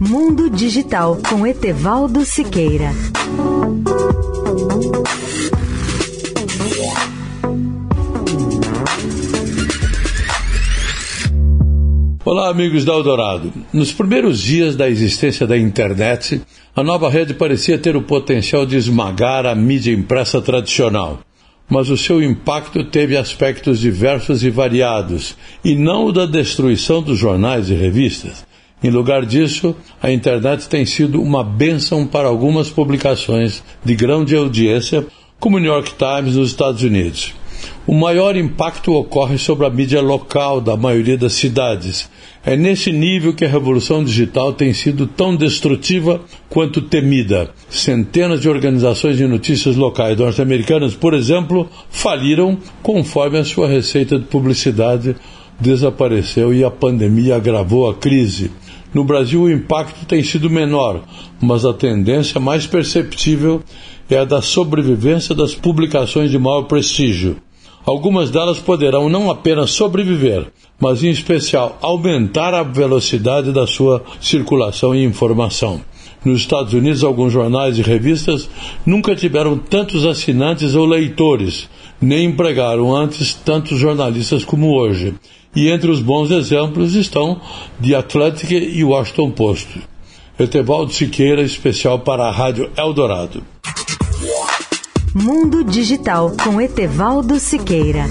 Mundo Digital com Etevaldo Siqueira. Olá, amigos da Eldorado. Nos primeiros dias da existência da internet, a nova rede parecia ter o potencial de esmagar a mídia impressa tradicional. Mas o seu impacto teve aspectos diversos e variados, e não o da destruição dos jornais e revistas. Em lugar disso, a internet tem sido uma bênção para algumas publicações de grande audiência, como o New York Times nos Estados Unidos. O maior impacto ocorre sobre a mídia local da maioria das cidades. É nesse nível que a revolução digital tem sido tão destrutiva quanto temida. Centenas de organizações de notícias locais norte-americanas, por exemplo, faliram conforme a sua receita de publicidade desapareceu e a pandemia agravou a crise. No Brasil, o impacto tem sido menor, mas a tendência mais perceptível é a da sobrevivência das publicações de maior prestígio. Algumas delas poderão não apenas sobreviver, mas em especial aumentar a velocidade da sua circulação e informação. Nos Estados Unidos, alguns jornais e revistas nunca tiveram tantos assinantes ou leitores, nem empregaram antes tantos jornalistas como hoje. E entre os bons exemplos estão The Atlantic e Washington Post. Etevaldo Siqueira, especial para a Rádio Eldorado. Mundo Digital com Etevaldo Siqueira.